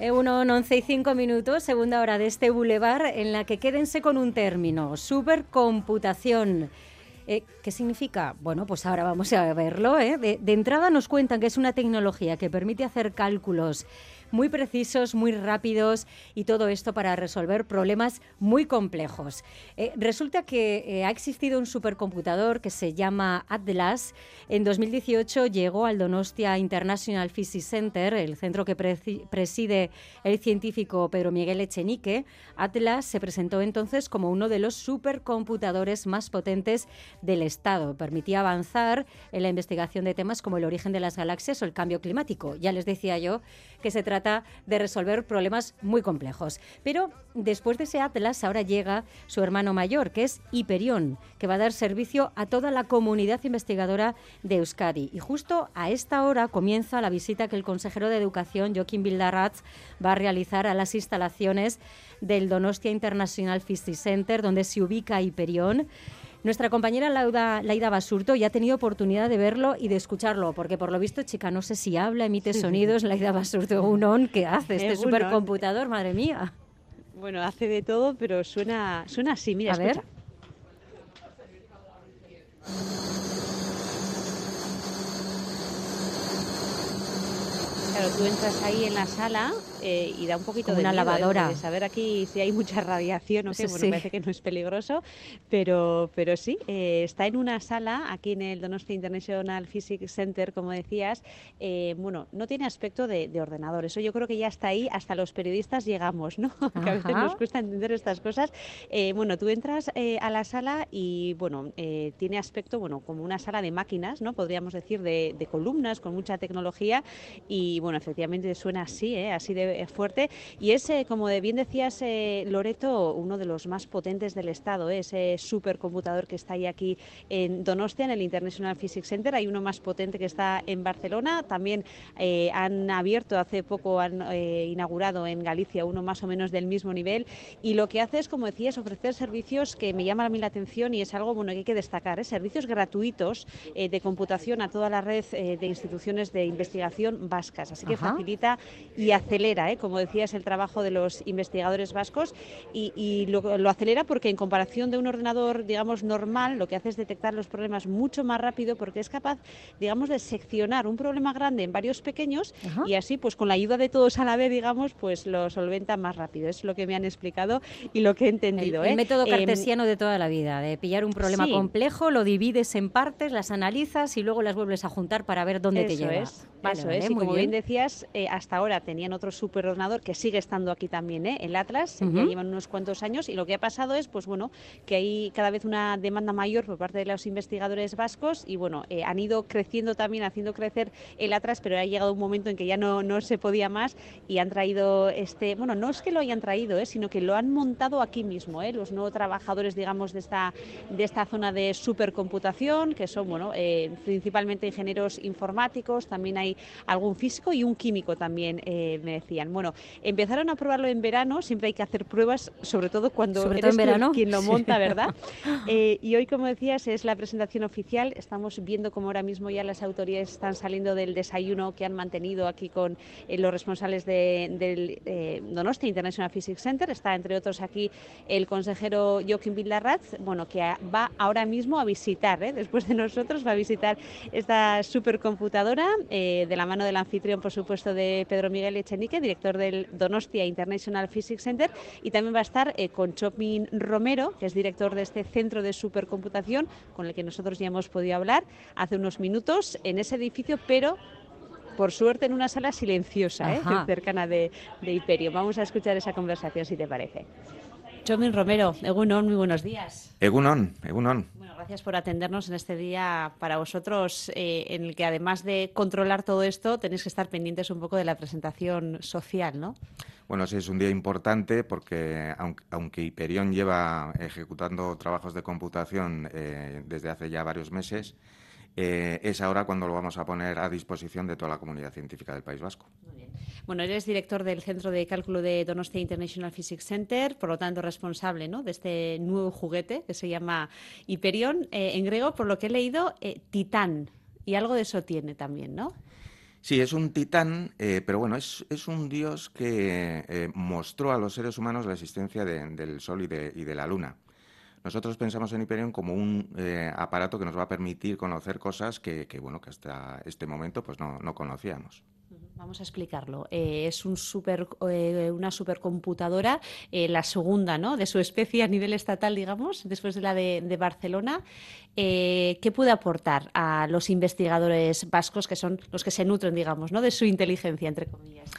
Uno, 11 y 5 minutos, segunda hora de este bulevar, en la que quédense con un término, supercomputación. Eh, ¿Qué significa? Bueno, pues ahora vamos a verlo. ¿eh? de entrada nos cuentan que es una tecnología que permite hacer cálculos muy precisos, muy rápidos y todo esto para resolver problemas muy complejos. Eh, resulta que eh, ha existido un supercomputador que se llama Atlas. En 2018 llegó al Donostia International Physics Center, el centro que preside el científico Pedro Miguel Echenique. Atlas se presentó entonces como uno de los supercomputadores más potentes del Estado. Permitía avanzar en la investigación de temas como el origen de las galaxias o el cambio climático. Ya les decía yo que se trata de resolver problemas muy complejos. Pero después de ese Atlas ahora llega su hermano mayor, que es Hiperión, que va a dar servicio a toda la comunidad investigadora de Euskadi. Y justo a esta hora comienza la visita que el consejero de Educación, Joaquín Bildarratz, va a realizar a las instalaciones del Donostia International Physics Center, donde se ubica Hiperión. Nuestra compañera Lauda, Laida Basurto ya ha tenido oportunidad de verlo y de escucharlo, porque por lo visto, chica, no sé si habla, emite sonidos. Laida Basurto, un on, ¿qué hace este supercomputador? Madre mía. Bueno, hace de todo, pero suena, suena así, mira, a ver. Claro, tú entras ahí en la sala eh, y da un poquito de una miedo, ¿eh? lavadora. de saber aquí si hay mucha radiación o qué. Bueno, parece que no es peligroso, pero, pero sí, eh, está en una sala aquí en el Donostia International Physics Center, como decías. bueno, no tiene aspecto de, ordenador. Eso yo creo que ya está ahí. Hasta los periodistas llegamos, ¿no? que a veces nos cuesta entender estas cosas. bueno, tú entras a la sala y, bueno, tiene aspecto, bueno, como una sala de máquinas, ¿no? Podríamos decir de, de columnas con mucha tecnología y, bueno, efectivamente suena así, así de eh, fuerte. Y es, eh, como bien decías, eh, Loreto, uno de los más potentes del Estado, ese supercomputador que está ahí aquí en Donostia, en el International Physics Center. Hay uno más potente que está en Barcelona. También han abierto hace poco, han inaugurado en Galicia uno más o menos del mismo nivel. Y lo que hace es, como decías, ofrecer servicios que me llaman a mí la atención y es algo bueno que hay que destacar. Servicios gratuitos de computación a toda la red de instituciones de investigación vascas. Así que facilita y acelera ¿eh? como decías, el trabajo de los investigadores vascos y, lo, acelera porque en comparación de un ordenador, digamos, normal, lo que hace es detectar los problemas mucho más rápido porque es capaz, digamos, de seccionar un problema grande en varios pequeños y así, pues con la ayuda de todos a la vez, digamos, pues lo solventa más rápido. Es lo que me han explicado y lo que he entendido. El, ¿eh? método em, cartesiano de toda la vida, de pillar un problema complejo, lo divides en partes, las analizas y luego las vuelves a juntar para ver dónde te llevas. Eso es, y como bien, decías, eh, hasta ahora tenían otros superordenador que sigue estando aquí también, ¿eh? el Atlas, ya llevan unos cuantos años y lo que ha pasado es, pues bueno, que hay cada vez una demanda mayor por parte de los investigadores vascos y bueno, eh, han ido creciendo también, haciendo crecer el Atlas, pero ha llegado un momento en que ya no, no se podía más y han traído este, bueno, no es que lo hayan traído, ¿eh? sino que lo han montado aquí mismo, ¿eh? los nuevos trabajadores, digamos, de esta, de esta zona de supercomputación, que son, bueno, eh, principalmente ingenieros informáticos, también hay algún físico y un químico también eh, me decían. Bueno, empezaron a probarlo en verano, siempre hay que hacer pruebas, sobre todo cuando eres quien lo monta, ¿verdad? Eh, y hoy, como decías, es la presentación oficial. Estamos viendo cómo ahora mismo ya las autoridades están saliendo del desayuno que han mantenido aquí con eh, los responsables del Donosti International Physics Center. Está, entre otros, aquí el consejero Joaquín Villarraz, bueno, que va ahora mismo a visitar, después de nosotros, va a visitar esta supercomputadora de la mano del anfitrión, por supuesto, de Pedro Miguel Echenique, director del Donostia International Physics Center, y también va a estar eh, con Chopin Romero, que es director de este centro de supercomputación, con el que nosotros ya hemos podido hablar hace unos minutos en ese edificio, pero por suerte en una sala silenciosa, ¿eh? cercana de, de. Vamos a escuchar esa conversación, si te parece. Chopin Romero, Egunon, muy buenos días. Egunon, Egunon gracias por atendernos en este día para vosotros, eh, en el que además de controlar todo esto, tenéis que estar pendientes un poco de la presentación social, ¿no? Bueno, sí, es un día importante porque aunque, Hyperion lleva ejecutando trabajos de computación eh, desde hace ya varios meses, eh, es ahora cuando lo vamos a poner a disposición de toda la comunidad científica del País Vasco. Bueno, eres director del Centro de Cálculo de Donostia International Physics Center, por lo tanto responsable ¿no? de este nuevo juguete que se llama Hyperion, eh, en griego, por lo que he leído, eh, Titán, y algo de eso tiene también, ¿no? Sí, es un titán, eh, pero bueno, es, un dios que eh, mostró a los seres humanos la existencia del Sol y de, la Luna. Nosotros pensamos en Hyperion como un eh, aparato que nos va a permitir conocer cosas que, bueno, que hasta este momento pues no, no conocíamos. Vamos a explicarlo. Eh, es un super, eh, una supercomputadora, la segunda ¿no? de su especie a nivel estatal, digamos, después de la de, Barcelona. ¿Qué puede aportar a los investigadores vascos, que son los que se nutren, digamos, ¿no? de su inteligencia, entre comillas?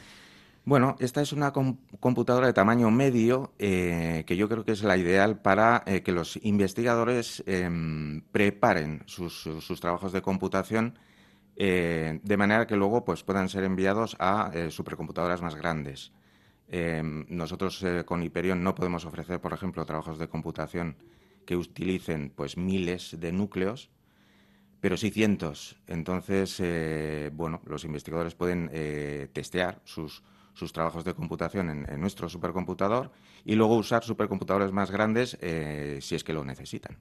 Bueno, esta es una computadora de tamaño medio que yo creo que es la ideal para que los investigadores em, preparen sus, sus, trabajos de computación eh, de manera que luego pues, puedan ser enviados a eh, supercomputadoras más grandes. Em, nosotros eh, con Hyperion no podemos ofrecer, por ejemplo, trabajos de computación que utilicen pues, miles de núcleos, pero sí cientos. Entonces, bueno, los investigadores pueden testear sus, sus trabajos de computación en, nuestro supercomputador y luego usar supercomputadores más grandes si es que lo necesitan.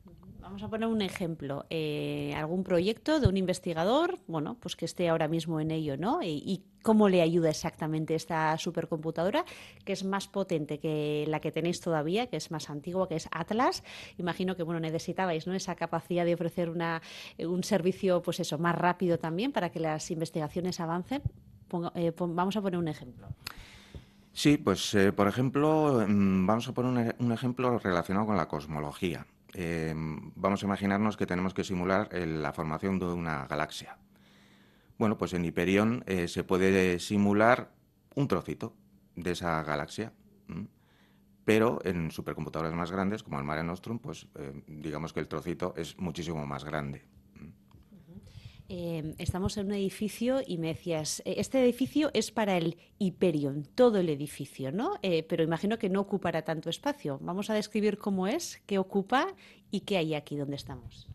Vamos a poner un ejemplo. Eh, algún proyecto de un investigador, bueno, pues que esté ahora mismo en ello, ¿no? Y, cómo le ayuda exactamente esta supercomputadora, que es más potente que la que tenéis todavía, que es más antigua, que es Atlas. Imagino que bueno necesitabais, ¿no? Esa capacidad de ofrecer una, eh, un servicio, pues eso, más rápido también para que las investigaciones avancen. Eh, vamos a poner un ejemplo. Sí, pues por ejemplo, mm, vamos a poner un ejemplo relacionado con la cosmología. Em, vamos a imaginarnos que tenemos que simular la formación de una galaxia. Bueno, pues en Hyperion eh, se puede simular un trocito de esa galaxia, pero en supercomputadoras más grandes, como el Mare Nostrum, pues eh, digamos que el trocito es muchísimo más grande. Em, estamos en un edificio y me decías, eh, este edificio es para el Hyperion, todo el edificio, ¿no? Eh, pero imagino que no ocupará tanto espacio. Vamos a describir cómo es, qué ocupa y qué hay aquí donde estamos.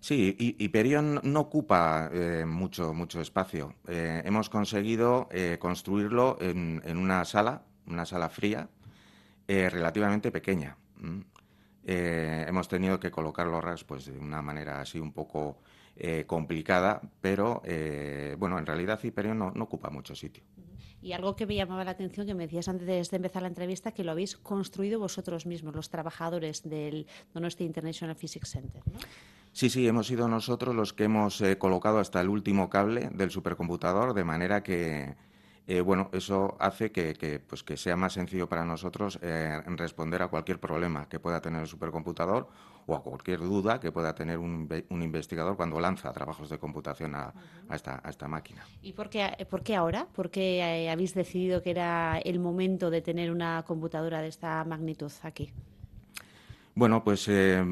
Sí, Hyperion no ocupa eh, mucho, mucho espacio. hemos conseguido construirlo en, una sala, una sala fría, relativamente pequeña. hemos tenido que colocar los racks pues, de una manera así un poco eh, complicada, pero eh, bueno, en realidad Hyperion no, ocupa mucho sitio. Y algo que me llamaba la atención, que me decías antes de empezar la entrevista, que lo habéis construido vosotros mismos, los trabajadores del Donosti International Physics Center. ¿no? Sí, sí, hemos sido nosotros los que hemos eh, colocado hasta el último cable del supercomputador, de manera que, bueno, eso hace que, pues que sea más sencillo para nosotros responder a cualquier problema que pueda tener el supercomputador o a cualquier duda que pueda tener un, investigador cuando lanza trabajos de computación a, esta, máquina. ¿Y por qué, por qué ahora? ¿Por qué eh, habéis decidido que era el momento de tener una computadora de esta magnitud aquí? Bueno, pues eh,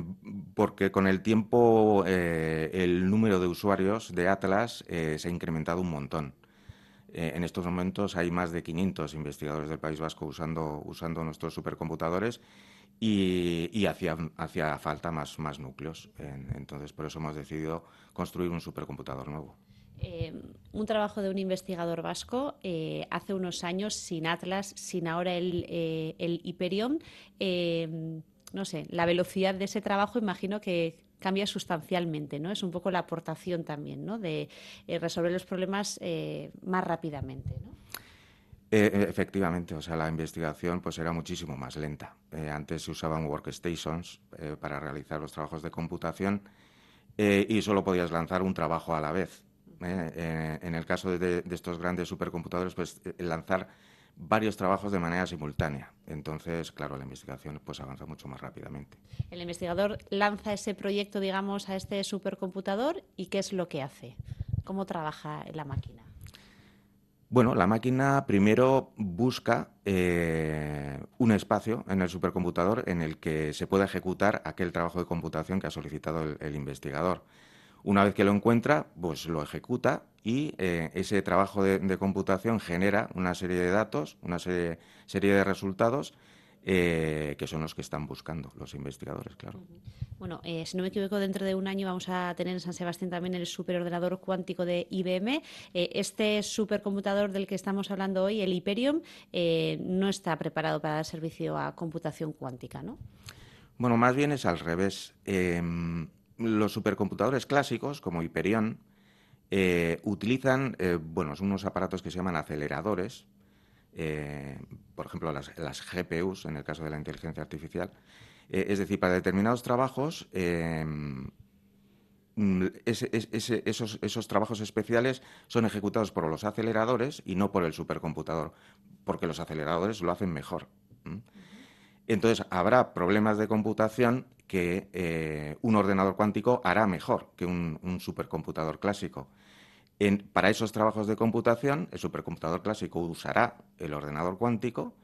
porque con el tiempo eh, el número de usuarios de Atlas se ha incrementado un montón. En estos momentos hay más de 500 investigadores del País Vasco usando, nuestros supercomputadores y, hacía, falta más, más núcleos. entonces, por eso hemos decidido construir un supercomputador nuevo. Eh, un trabajo de un investigador vasco eh, hace unos años sin Atlas, sin ahora el, eh, el Hyperion. no sé, la velocidad de ese trabajo imagino que cambia sustancialmente, ¿no? Es un poco la aportación también, ¿no? De resolver los problemas más rápidamente, ¿no? Eh, eh, efectivamente, o sea, la investigación pues era muchísimo más lenta. Eh, antes se usaban workstations para realizar los trabajos de computación y solo podías lanzar un trabajo a la vez. en el caso de, estos grandes supercomputadores, pues lanzar varios trabajos de manera simultánea. Entonces, claro, la investigación pues avanza mucho más rápidamente. El investigador lanza ese proyecto, digamos, a este supercomputador y ¿qué es lo que hace? ¿Cómo trabaja la máquina? Bueno, la máquina primero busca eh, un espacio en el supercomputador en el que se pueda ejecutar aquel trabajo de computación que ha solicitado el, investigador. Una vez que lo encuentra, pues lo ejecuta y eh, ese trabajo de, computación genera una serie de datos, una serie de resultados eh, que son los que están buscando los investigadores, claro. Bueno, eh, si no me equivoco, dentro de un año vamos a tener en San Sebastián también el superordenador cuántico de IBM. Eh, este supercomputador del que estamos hablando hoy, el Hyperion, no está preparado para dar servicio a computación cuántica, ¿no? Bueno, más bien es al revés. Los supercomputadores clásicos, como Hyperion, eh, utilizan eh, bueno, unos aparatos que se llaman aceleradores, eh, por ejemplo, las, GPUs, en el caso de la inteligencia artificial. es decir, para determinados trabajos, esos, trabajos especiales son ejecutados por los aceleradores y no por el supercomputador, porque los aceleradores lo hacen mejor. Entonces, habrá problemas de computación que eh, un ordenador cuántico hará mejor que un, supercomputador clásico. para esos trabajos de computación, el supercomputador clásico usará el ordenador cuántico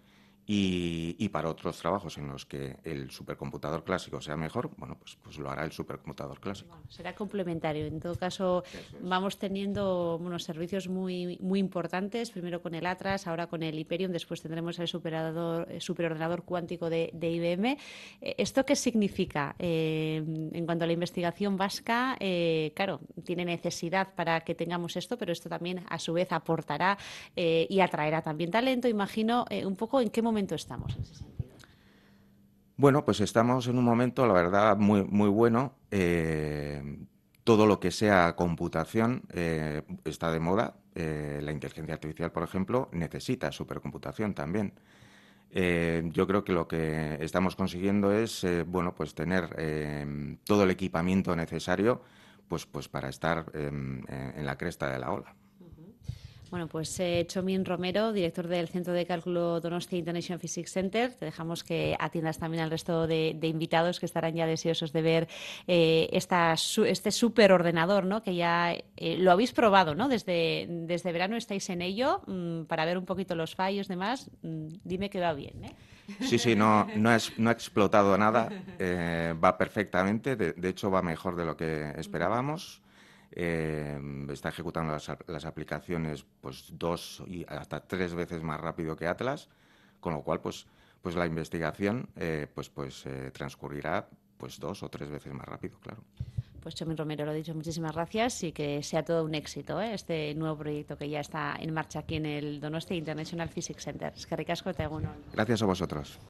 y, para otros trabajos en los que el supercomputador clásico sea mejor, bueno, pues, pues lo hará el supercomputador clásico. será complementario. En todo caso, vamos teniendo unos servicios muy, muy importantes, primero con el Atlas, ahora con el Hyperion, después tendremos el superador, superordenador cuántico de, IBM. Eh, ¿Esto qué significa? Eh, en cuanto a la investigación vasca, eh, claro, tiene necesidad para que tengamos esto, pero esto también a su vez aportará y atraerá también talento. Imagino un poco en qué momento momento estamos en ese sentido? Bueno, pues estamos en un momento, la verdad, muy, muy bueno. Eh, todo lo que sea computación eh, está de moda. Eh, la inteligencia artificial, por ejemplo, necesita supercomputación también. yo creo que lo que estamos consiguiendo es, bueno, pues tener todo el equipamiento necesario, pues, pues para estar en la cresta de la ola. Bueno, pues eh, Chomín Romero, director del Centro de Cálculo Donostia International Physics Center. Te dejamos que atiendas también al resto de, invitados que estarán ya deseosos de ver eh, esta, este superordenador, ¿no? Que ya eh, lo habéis probado, ¿no? Desde, desde verano estáis en ello mm, para ver un poquito los fallos, demás. Mm, dime que va bien, ¿eh? Sí, sí, no, no, es, no ha explotado nada, eh, va perfectamente, de, hecho va mejor de lo que esperábamos. Eh, está ejecutando las, aplicaciones pues dos y hasta tres veces más rápido que Atlas, con lo cual pues, pues la investigación eh, pues, pues eh, transcurrirá pues dos o tres veces más rápido, claro. Pues Chomín Romero lo ha dicho, muchísimas gracias y que sea todo un éxito este nuevo proyecto que ya está en marcha aquí en el Donostia International Physics Center. Es que ricasco te Gracias a vosotros.